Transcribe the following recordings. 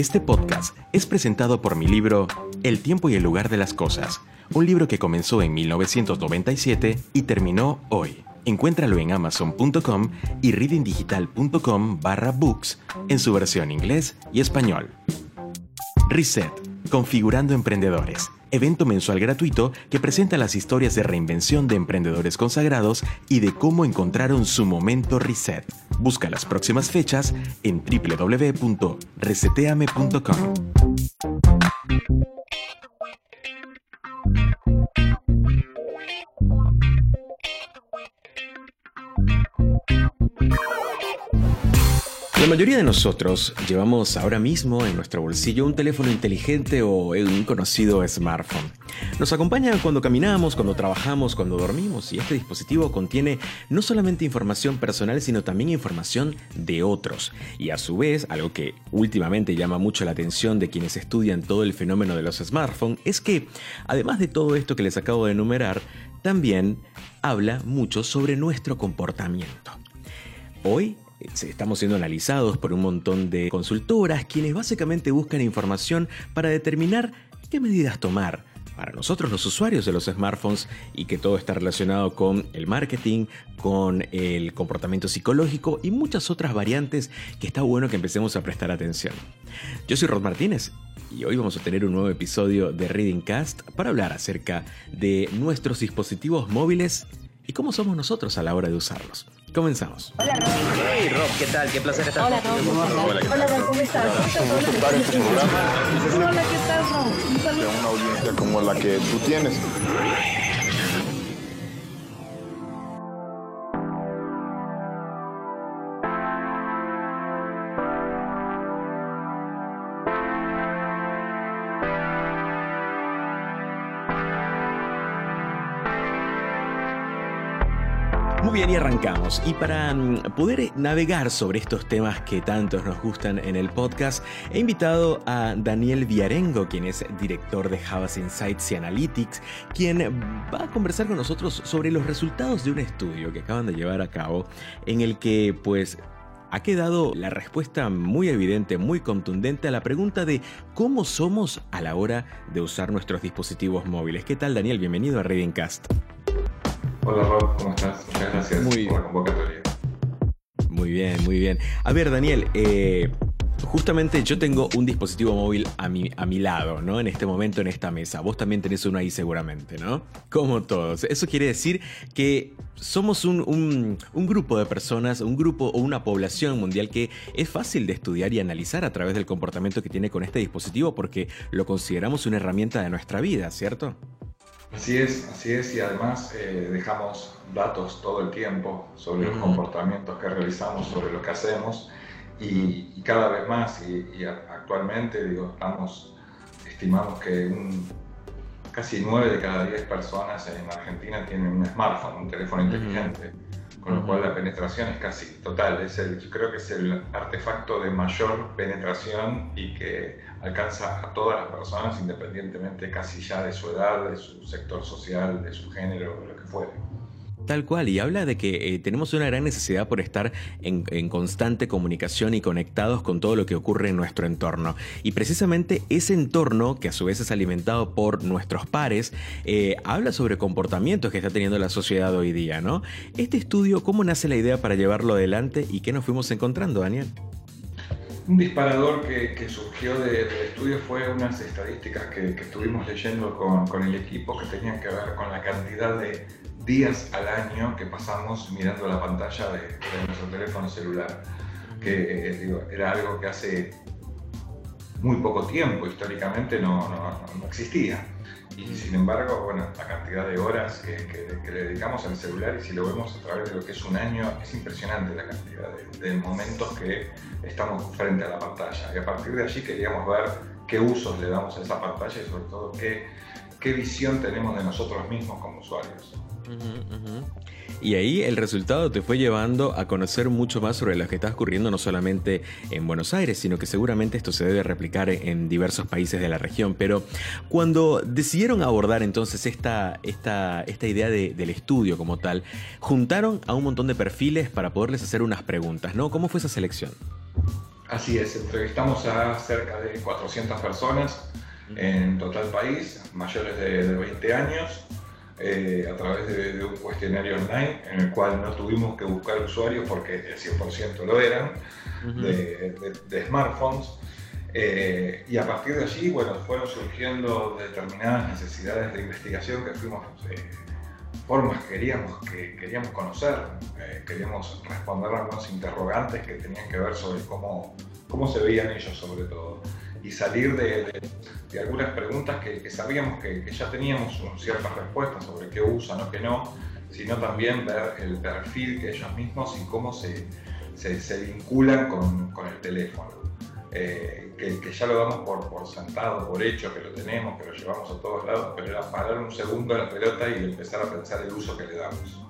Este podcast es presentado por mi libro El tiempo y el lugar de las cosas, un libro que comenzó en 1997 y terminó hoy. Encuéntralo en amazon.com y readingdigital.com barra books en su versión inglés y español. Reset, configurando emprendedores. Evento mensual gratuito que presenta las historias de reinvención de emprendedores consagrados y de cómo encontraron su momento reset. Busca las próximas fechas en www.reseteame.com. La mayoría de nosotros llevamos ahora mismo en nuestro bolsillo un teléfono inteligente o un conocido smartphone. Nos acompaña cuando caminamos, cuando trabajamos, cuando dormimos y este dispositivo contiene no solamente información personal sino también información de otros. Y a su vez, algo que últimamente llama mucho la atención de quienes estudian todo el fenómeno de los smartphones es que, además de todo esto que les acabo de enumerar, también habla mucho sobre nuestro comportamiento. Hoy estamos siendo analizados por un montón de consultoras quienes básicamente buscan información para determinar qué medidas tomar para nosotros los usuarios de los smartphones y que todo está relacionado con el marketing, con el comportamiento psicológico y muchas otras variantes que está bueno que empecemos a prestar atención. Yo soy Rod Martínez y hoy vamos a tener un nuevo episodio de Reading Cast para hablar acerca de nuestros dispositivos móviles y cómo somos nosotros a la hora de usarlos. Comenzamos. Hola Rob. Hey Rob, ¿qué tal? Qué placer estar Hola Rob. Hola, Hola Rob, ¿cómo estás? Hola, ¿qué tal Rob? De una audiencia como la que tú tienes. Muy bien, y arrancamos. Y para mm, poder navegar sobre estos temas que tantos nos gustan en el podcast, he invitado a Daniel Viarengo, quien es director de Javas Insights y Analytics, quien va a conversar con nosotros sobre los resultados de un estudio que acaban de llevar a cabo, en el que pues ha quedado la respuesta muy evidente, muy contundente a la pregunta de cómo somos a la hora de usar nuestros dispositivos móviles. ¿Qué tal Daniel? Bienvenido a Readingcast. Hola Rob, ¿cómo estás? Muchas gracias muy por la convocatoria. Muy bien, muy bien. A ver, Daniel, eh, justamente yo tengo un dispositivo móvil a mi, a mi lado, ¿no? En este momento, en esta mesa. Vos también tenés uno ahí seguramente, ¿no? Como todos. Eso quiere decir que somos un, un, un grupo de personas, un grupo o una población mundial que es fácil de estudiar y analizar a través del comportamiento que tiene con este dispositivo porque lo consideramos una herramienta de nuestra vida, ¿cierto? Así es, así es, y además eh, dejamos datos todo el tiempo sobre los comportamientos que realizamos, sobre lo que hacemos, y, y cada vez más, y, y, actualmente, digo, estamos, estimamos que un, casi 9 de cada 10 personas en Argentina tienen un smartphone, un teléfono inteligente, con lo cual la penetración es casi total, es el, yo creo que es el artefacto de mayor penetración y que alcanza a todas las personas independientemente casi ya de su edad, de su sector social, de su género, de lo que fuere. Tal cual, y habla de que eh, tenemos una gran necesidad por estar en, constante comunicación y conectados con todo lo que ocurre en nuestro entorno. Y precisamente ese entorno, que a su vez es alimentado por nuestros pares, eh, habla sobre comportamientos que está teniendo la sociedad hoy día, ¿no? Este estudio, ¿cómo nace la idea para llevarlo adelante y qué nos fuimos encontrando, Daniel? Un disparador que, surgió de, del estudio fue unas estadísticas que, que estuvimos leyendo con, con, el equipo que tenían que ver con la cantidad de días al año que pasamos mirando la pantalla de, de nuestro teléfono celular, que eh, digo, era algo que hace muy poco tiempo históricamente no, no, no existía. Y sin embargo, bueno, la cantidad de horas que, que, que, le dedicamos al celular y si lo vemos a través de lo que es un año, es impresionante la cantidad de, de momentos que estamos frente a la pantalla. Y a partir de allí queríamos ver qué usos le damos a esa pantalla y sobre todo qué, qué visión tenemos de nosotros mismos como usuarios. Y ahí el resultado te fue llevando a conocer mucho más sobre lo que está ocurriendo no solamente en Buenos Aires, sino que seguramente esto se debe replicar en diversos países de la región. Pero cuando decidieron abordar entonces esta, esta, esta idea de, del estudio como tal, juntaron a un montón de perfiles para poderles hacer unas preguntas, ¿no? ¿Cómo fue esa selección? Así es, entrevistamos a cerca de 400 personas en total país, mayores de, 20 años, eh, a través de, un cuestionario online en el cual no tuvimos que buscar usuarios porque el 100% lo eran, de, smartphones. Eh, y a partir de allí, bueno, fueron surgiendo determinadas necesidades de investigación que fuimos, eh, formas que queríamos, que queríamos conocer, queríamos responder a algunos interrogantes que tenían que ver sobre cómo, cómo se veían ellos sobre todo y salir de, algunas preguntas que, sabíamos que, ya teníamos ciertas respuestas sobre qué usan o qué no, sino también ver el perfil que ellos mismos y cómo se, vinculan con, el teléfono. Eh, que, que, ya lo damos por, por, sentado, por hecho, que lo tenemos, que lo llevamos a todos lados, pero era parar un segundo en la pelota y empezar a pensar el uso que le damos.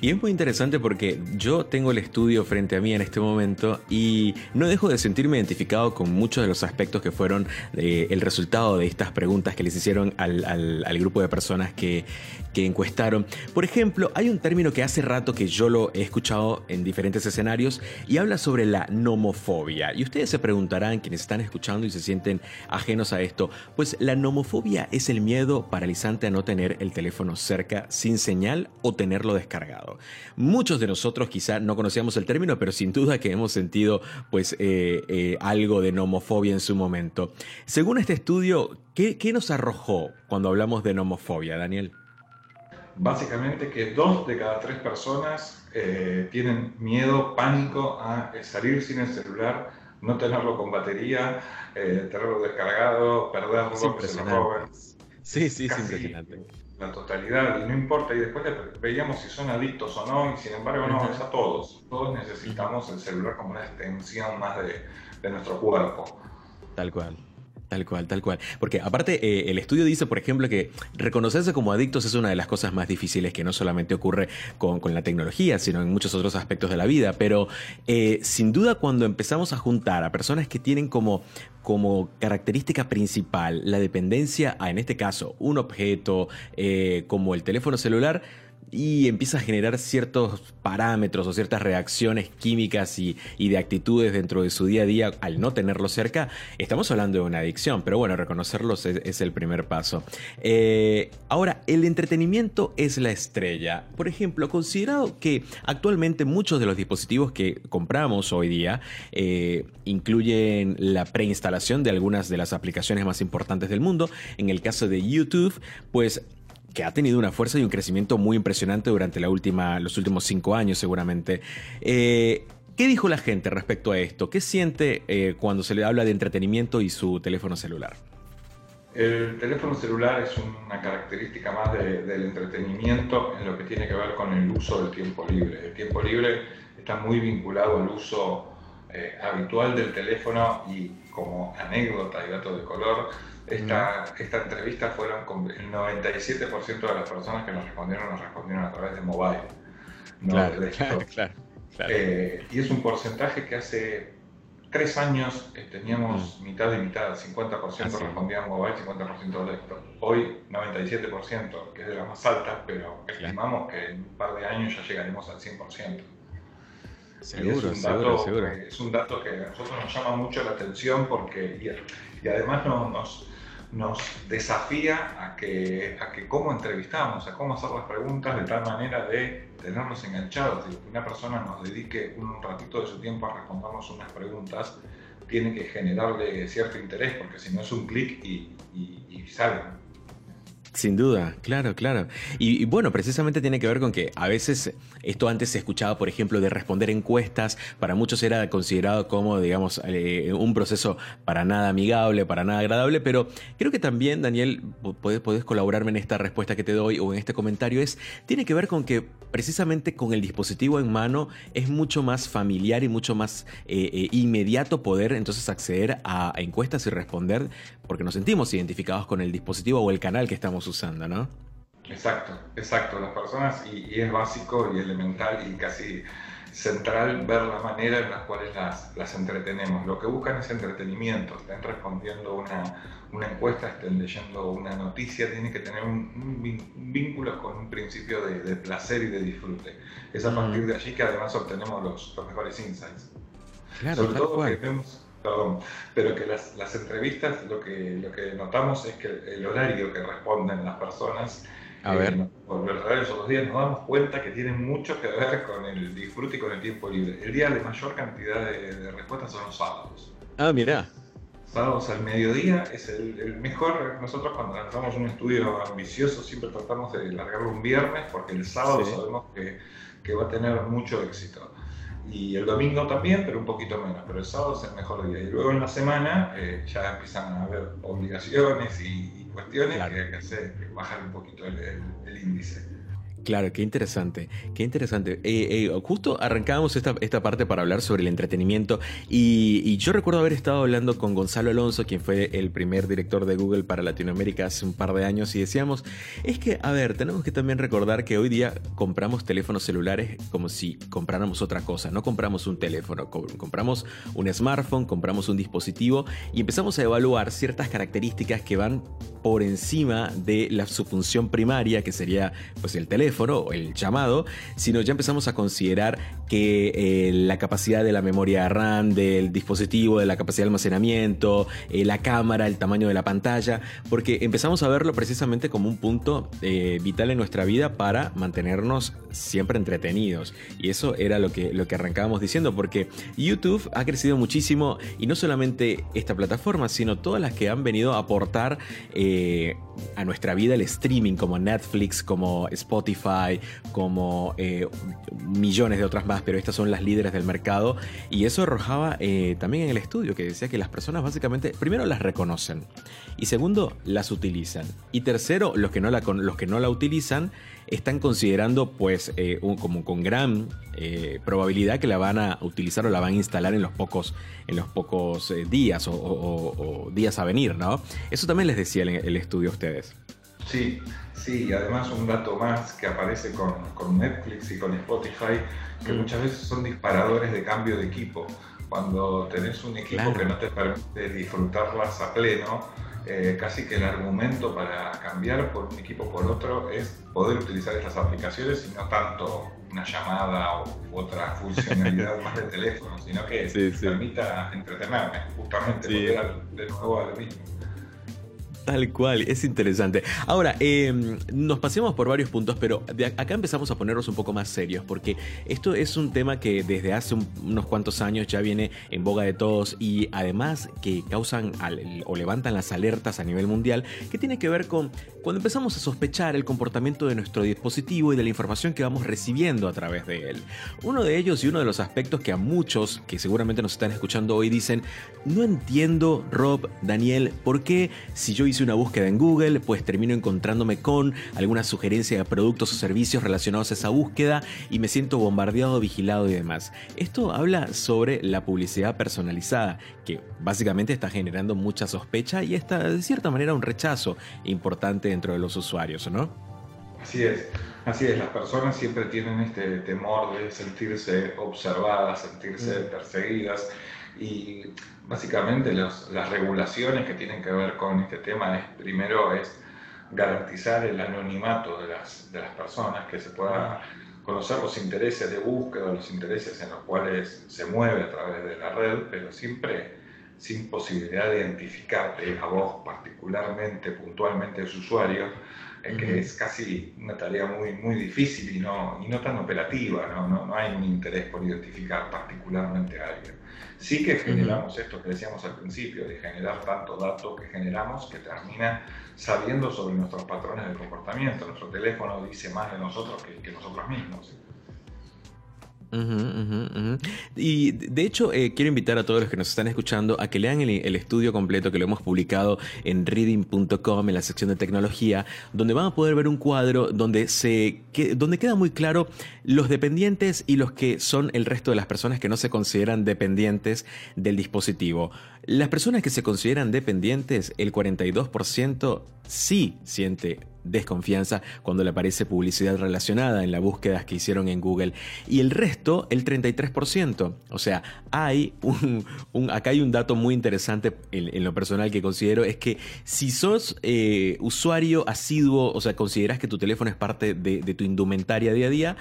Y es muy interesante porque yo tengo el estudio frente a mí en este momento y no dejo de sentirme identificado con muchos de los aspectos que fueron eh, el resultado de estas preguntas que les hicieron al, al grupo de personas que, que encuestaron. Por ejemplo, hay un término que hace rato que yo lo he escuchado en diferentes escenarios y habla sobre la nomofobia. Y ustedes se preguntarán, quienes están escuchando y se sienten ajenos a esto, pues la nomofobia es el miedo paralizante a no tener el teléfono cerca sin señal o tenerlo descargado. Muchos de nosotros quizá no conocíamos el término, pero sin duda que hemos sentido pues eh, eh, algo de nomofobia en su momento. Según este estudio, ¿qué, ¿qué nos arrojó cuando hablamos de nomofobia, Daniel? básicamente que dos de cada tres personas eh, tienen miedo, pánico a salir sin el celular, no tenerlo con batería, eh, tenerlo descargado, perderlo, que se lo roben. Sí, sí, es impresionante. La totalidad, y no importa, y después veíamos si son adictos o no, y sin embargo no, es a todos. Todos necesitamos el celular como una extensión más de, de nuestro cuerpo. Tal cual. Tal cual, tal cual. Porque aparte, eh, el estudio dice, por ejemplo, que reconocerse como adictos es una de las cosas más difíciles que no solamente ocurre con, la tecnología, sino en muchos otros aspectos de la vida. Pero eh, sin duda cuando empezamos a juntar a personas que tienen como, como característica principal la dependencia a, en este caso, un objeto eh, como el teléfono celular, y empieza a generar ciertos parámetros o ciertas reacciones químicas y, de actitudes dentro de su día a día al no tenerlo cerca, estamos hablando de una adicción, pero bueno, reconocerlos es, el primer paso. Eh, ahora, el entretenimiento es la estrella. Por ejemplo, considerado que actualmente muchos de los dispositivos que compramos hoy día eh, incluyen la preinstalación de algunas de las aplicaciones más importantes del mundo, en el caso de YouTube, pues que ha tenido una fuerza y un crecimiento muy impresionante durante la última, los últimos cinco años seguramente. Eh, ¿Qué dijo la gente respecto a esto? ¿Qué siente eh, cuando se le habla de entretenimiento y su teléfono celular? El teléfono celular es una característica más del entretenimiento en lo que tiene que ver con el uso del tiempo libre. El tiempo libre está muy vinculado al uso eh, habitual del teléfono y como anécdota y dato de color, esta, esta entrevista fueron con el 97% de las personas que nos respondieron nos respondieron a través de mobile. claro, claro, eh, y es un porcentaje que hace tres años eh, teníamos mitad y mitad, 50% ah, respondían mobile, 50% desktop. Hoy 97%, que es de las más altas, pero estimamos que en un par de años ya llegaremos al 100%. Seguro, es seguro, seguro. es un dato que a nosotros nos llama mucho la atención porque, y, además nos, nos desafía a que, a que cómo entrevistamos, a cómo hacer las preguntas de tal manera de tenernos enganchados, que una persona nos dedique un ratito de su tiempo a respondernos unas preguntas, tiene que generarle cierto interés, porque si no es un clic y, y, y sale. Sin duda, claro, claro. Y, bueno, precisamente tiene que ver con que a veces esto antes se escuchaba, por ejemplo, de responder encuestas, para muchos era considerado como, digamos, eh, un proceso para nada amigable, para nada agradable, pero creo que también, Daniel, podés, colaborarme en esta respuesta que te doy o en este comentario, es, tiene que ver con que precisamente con el dispositivo en mano es mucho más familiar y mucho más eh, eh, inmediato poder entonces acceder a encuestas y responder porque nos sentimos identificados con el dispositivo o el canal que estamos usando, ¿no? Exacto, exacto. Las personas, y, es básico y elemental y casi central ver la manera en la cual las, las entretenemos. Lo que buscan es entretenimiento, estén respondiendo una, una encuesta, estén leyendo una noticia, tiene que tener un, vínculo con un principio de, de, placer y de disfrute. Es a partir de allí que además obtenemos los, los mejores insights. Claro, Sobre todo que vemos, perdón, pero que las, las, entrevistas lo que, lo que notamos es que el horario que responden las personas a ver. Eh, por los otros días nos damos cuenta que tienen mucho que ver con el disfrute y con el tiempo libre. El día de mayor cantidad de, respuestas son los sábados. Ah, mira. Sábados al mediodía es el, mejor. Nosotros cuando lanzamos un estudio ambicioso siempre tratamos de largarlo un viernes porque el sábado sabemos que, que va a tener mucho éxito y el domingo también, pero un poquito menos, pero el sábado es el mejor día. Y luego en la semana eh, ya empiezan a haber obligaciones y, cuestiones que, que, hacer, que bajar un poquito el índice. Claro, qué interesante, qué interesante. Eh, eh, justo arrancábamos esta, esta, parte para hablar sobre el entretenimiento y, yo recuerdo haber estado hablando con Gonzalo Alonso, quien fue el primer director de Google para Latinoamérica hace un par de años y decíamos, es que, a ver, tenemos que también recordar que hoy día compramos teléfonos celulares como si compráramos otra cosa, no compramos un teléfono, compramos un smartphone, compramos un dispositivo y empezamos a evaluar ciertas características que van por encima de la, su función primaria, que sería pues el teléfono o el llamado, sino ya empezamos a considerar que eh, la capacidad de la memoria RAM del dispositivo, de la capacidad de almacenamiento, eh, la cámara, el tamaño de la pantalla, porque empezamos a verlo precisamente como un punto eh, vital en nuestra vida para mantenernos siempre entretenidos. Y eso era lo que, lo que arrancábamos diciendo, porque YouTube ha crecido muchísimo y no solamente esta plataforma, sino todas las que han venido a aportar a nuestra vida el streaming, como Netflix, como Spotify, como millones de otras más pero estas son las líderes del mercado. Y eso arrojaba eh, también en el estudio, que decía que las personas básicamente, primero las reconocen, y segundo, las utilizan. Y tercero, los que no la, los que no la utilizan están considerando pues eh, como con gran eh, probabilidad que la van a utilizar o la van a instalar en los pocos, en los pocos días o, días a venir, ¿no? Eso también les decía el, el estudio a ustedes. Sí, sí, y además un dato más que aparece con, con Netflix y con Spotify que muchas veces son disparadores de cambio de equipo. Cuando tenés un equipo que no te permite disfrutarlas a pleno, eh, casi que el argumento para cambiar por un equipo por otro es poder utilizar estas aplicaciones y no tanto una llamada u otra funcionalidad más de teléfono, sino que permita entretenerme, justamente volver de nuevo a lo mismo. Tal cual, es interesante. Ahora, em, nos pasemos por varios puntos, pero acá empezamos a ponernos un poco más serios, porque esto es un tema que desde hace unos cuantos años ya viene en boga de todos y además que causan o levantan las alertas a nivel mundial, que tiene que ver con cuando empezamos a sospechar el comportamiento de nuestro dispositivo y de la información que vamos recibiendo a través de él. Uno de ellos y uno de los aspectos que a muchos que seguramente nos están escuchando hoy dicen, no entiendo, Rob, Daniel, por qué si yo hice una búsqueda en Google, pues termino encontrándome con alguna sugerencia de productos o servicios relacionados a esa búsqueda y me siento bombardeado, vigilado y demás. Esto habla sobre la publicidad personalizada, que básicamente está generando mucha sospecha y está de cierta manera un rechazo importante dentro de los usuarios, ¿no? Así es. Así es, las personas siempre tienen este temor de sentirse observadas, sentirse mm. perseguidas y básicamente las regulaciones que tienen que ver con este tema es, primero, es garantizar el anonimato de las, de las personas, que se pueda conocer los intereses de búsqueda, los intereses en los cuales se mueve a través de la red, pero siempre sin posibilidad de identificarte a vos particularmente, puntualmente, su usuario, que es casi una tarea muy, muy difícil y no, y no tan operativa, ¿no? No, no hay un interés por identificar particularmente a alguien. Sí que generamos esto que decíamos al principio, de generar tanto dato que generamos que termina sabiendo sobre nuestros patrones de comportamiento. Nuestro teléfono dice más de nosotros que, que nosotros mismos. Y de hecho, eh, quiero invitar a todos los que nos están escuchando a que lean el, estudio completo que lo hemos publicado en reading.com en la sección de tecnología, donde van a poder ver un cuadro donde, se, donde queda muy claro los dependientes y los que son el resto de las personas que no se consideran dependientes del dispositivo. Las personas que se consideran dependientes, el 42% sí siente desconfianza cuando le aparece publicidad relacionada en las búsquedas que hicieron en Google y el resto el 33%. O sea, hay un, acá hay un dato muy interesante en, lo personal que considero es que si sos eh, usuario asiduo, o sea, consideras que tu teléfono es parte de, de tu indumentaria día a día,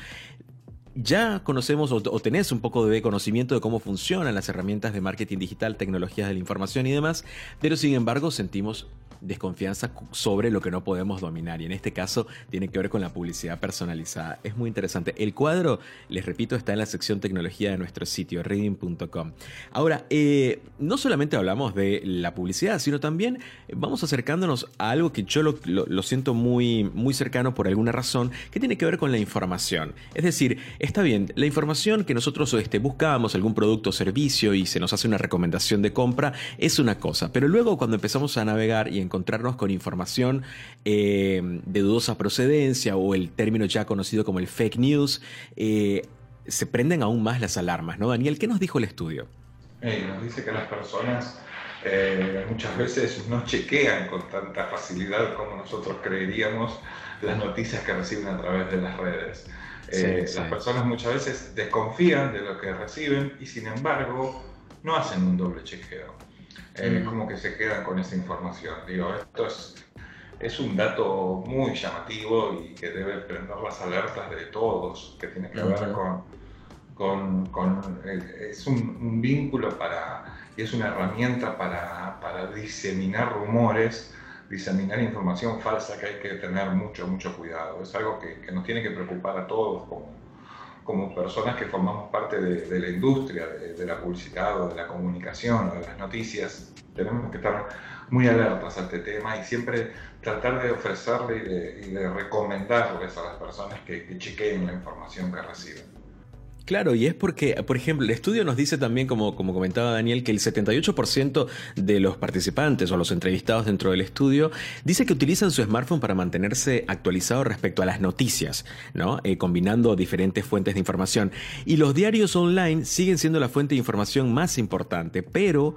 ya conocemos o, tenés un poco de conocimiento de cómo funcionan las herramientas de marketing digital, tecnologías de la información y demás, pero sin embargo sentimos desconfianza sobre lo que no podemos dominar y en este caso tiene que ver con la publicidad personalizada. Es muy interesante. El cuadro, les repito, está en la sección tecnología de nuestro sitio reading.com. Ahora, eh, no solamente hablamos de la publicidad, sino también vamos acercándonos a algo que yo lo, siento muy, muy cercano por alguna razón, que tiene que ver con la información. Es decir, está bien, la información que nosotros este, buscamos, algún producto o servicio y se nos hace una recomendación de compra, es una cosa, pero luego cuando empezamos a navegar y encontrarnos con información eh, de dudosa procedencia o el término ya conocido como el fake news, eh, se prenden aún más las alarmas, ¿no? Daniel, ¿qué nos dijo el estudio? nos dice que las personas eh, muchas veces no chequean con tanta facilidad como nosotros creeríamos las noticias que reciben a través de las redes. Eh, las personas muchas veces desconfían de lo que reciben y sin embargo no hacen un doble chequeo. Eh, mm. Como que se quedan con esa información. Digo, esto es, es un dato muy llamativo y que debe prender las alertas de todos, que tiene que ver con, con, con es un, un, vínculo para, y es una herramienta para, para diseminar rumores diseminar información falsa que hay que tener mucho, mucho cuidado. Es algo que, que nos tiene que preocupar a todos como, como personas que formamos parte de, la industria, de, de, la publicidad o de la comunicación o de las noticias. Tenemos que estar muy alertas a este tema y siempre tratar de ofrecerle y de, y de recomendarles a las personas que, que chequeen la información que reciben. Claro, y es porque, por ejemplo, el estudio nos dice también, como, como comentaba Daniel, que el 78% de los participantes o los entrevistados dentro del estudio dice que utilizan su smartphone para mantenerse actualizado respecto a las noticias, ¿no? Eh, combinando diferentes fuentes de información. Y los diarios online siguen siendo la fuente de información más importante, pero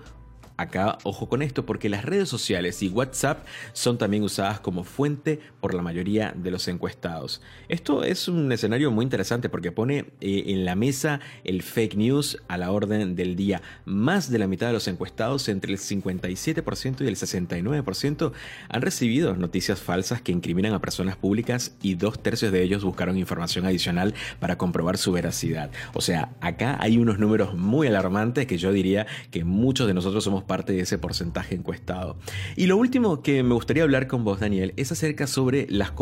Acá, ojo con esto, porque las redes sociales y WhatsApp son también usadas como fuente por la mayoría de los encuestados. Esto es un escenario muy interesante porque pone eh, en la mesa el fake news a la orden del día. Más de la mitad de los encuestados, entre el 57% y el 69%, han recibido noticias falsas que incriminan a personas públicas y dos tercios de ellos buscaron información adicional para comprobar su veracidad. O sea, acá hay unos números muy alarmantes que yo diría que muchos de nosotros somos parte de ese porcentaje encuestado. Y lo último que me gustaría hablar con vos, Daniel, es acerca sobre las,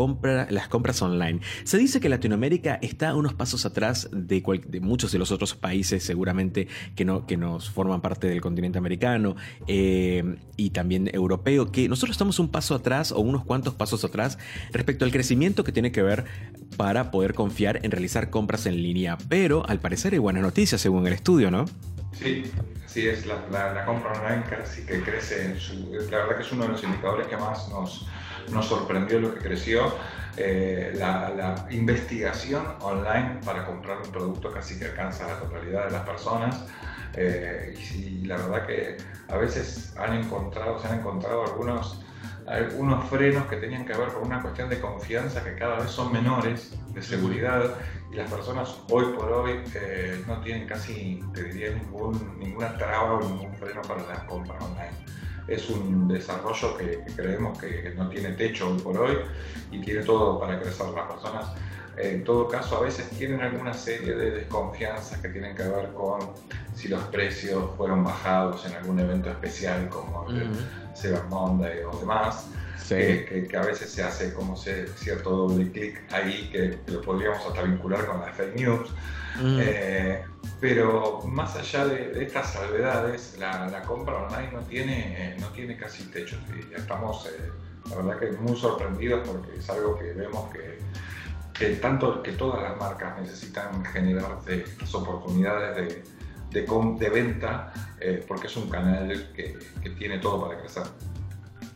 las compras online. Se dice que Latinoamérica está unos pasos atrás de, de muchos de los otros países, seguramente que, no, que nos forman parte del continente americano eh, y también europeo, que nosotros estamos un paso atrás o unos cuantos pasos atrás respecto al crecimiento que tiene que ver para poder confiar en realizar compras en línea. Pero al parecer hay buenas noticias según el estudio, ¿no? Sí, sí es la, compra online casi que crece. Su, la verdad que es uno de los indicadores que más nos, nos sorprendió lo que creció. Eh, la, investigación online para comprar un producto casi que alcanza la totalidad de las personas. Eh, y, la verdad que a veces han encontrado, se han encontrado algunos algunos frenos que tenían que ver con una cuestión de confianza que cada vez son menores, de seguridad, y las personas hoy por hoy eh, no tienen casi, te diría, ningún, ninguna traba o ningún freno para la compra online. Es un desarrollo que, creemos que no tiene techo hoy por hoy y tiene todo para crecer. Las personas, en todo caso, a veces tienen alguna serie de desconfianzas que tienen que ver con si los precios fueron bajados en algún evento especial como el Cyber Monday o demás que, a veces se hace como cierto doble clic ahí que, lo podríamos hasta vincular con las fake news. Mm. Eh, pero más allá de, estas salvedades, la, compra online no tiene, no tiene casi techo. ya Estamos, eh, la verdad que muy sorprendidos porque es algo que vemos que, que tanto que todas las marcas necesitan generar estas oportunidades de, de, venta eh, porque es un canal que, que tiene todo para crecer.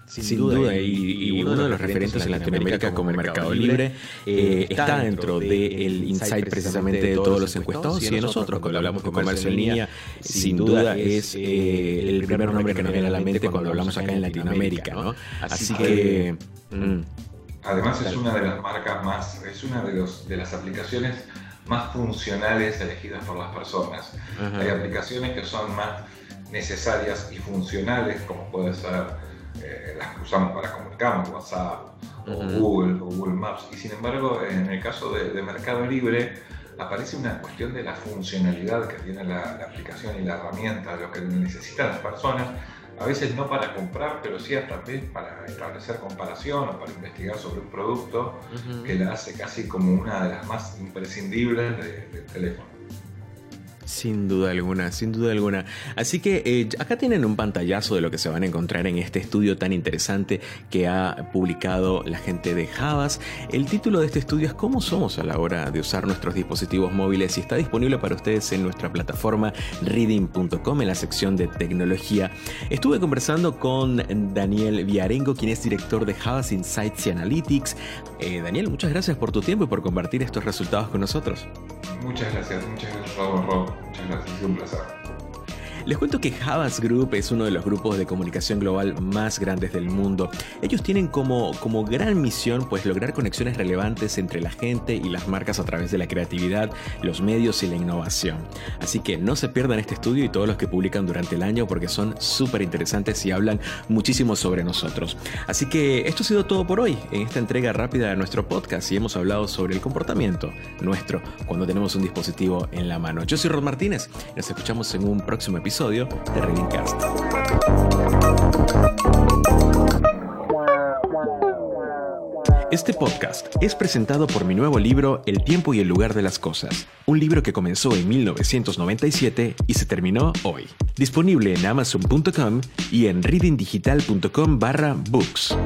Sin, duda, y, uno, de los referentes en Latinoamérica como el Mercado Libre eh, está dentro del insight precisamente de todos los encuestados y de nosotros cuando hablamos de comercio en línea, sin duda es eh, el primer nombre que nos viene a la mente cuando hablamos acá en Latinoamérica. ¿no? Así que... Mm. Además es una de las marcas más, es una de, los, de las aplicaciones más funcionales elegidas por las personas. Hay aplicaciones que son más necesarias y funcionales, como puede ser eh, las que usamos para comunicarnos, WhatsApp o Google o Google Maps. Y sin embargo, en el caso de, Mercado Libre, aparece una cuestión de la funcionalidad que tiene la, aplicación y la herramienta, lo que necesitan las personas, a veces no para comprar, pero sí hasta para establecer comparación o para investigar sobre un producto que la hace casi como una de las más imprescindibles del teléfono. Sin duda alguna, sin duda alguna. Así que eh, acá tienen un pantallazo de lo que se van a encontrar en este estudio tan interesante que ha publicado la gente de Javas. El título de este estudio es ¿Cómo somos a la hora de usar nuestros dispositivos móviles? y está disponible para ustedes en nuestra plataforma reading.com en la sección de tecnología. Estuve conversando con Daniel Viarengo, quien es director de Javas Insights y Analytics. Eh, Daniel, muchas gracias por tu tiempo y por compartir estos resultados con nosotros. Muchas gracias, muchas gracias, Rob. Muchas gracias, un placer. Les cuento que Havas Group es uno de los grupos de comunicación global más grandes del mundo. Ellos tienen como, como gran misión pues lograr conexiones relevantes entre la gente y las marcas a través de la creatividad, los medios y la innovación. Así que no se pierdan este estudio y todos los que publican durante el año porque son súper interesantes y hablan muchísimo sobre nosotros. Así que esto ha sido todo por hoy en esta entrega rápida de nuestro podcast y hemos hablado sobre el comportamiento nuestro cuando tenemos un dispositivo en la mano. Yo soy Rod Martínez, nos escuchamos en un próximo episodio Este podcast es presentado por mi nuevo libro El tiempo y el lugar de las cosas, un libro que comenzó en 1997 y se terminó hoy. Disponible en amazon.com y en readingdigital.com barra books.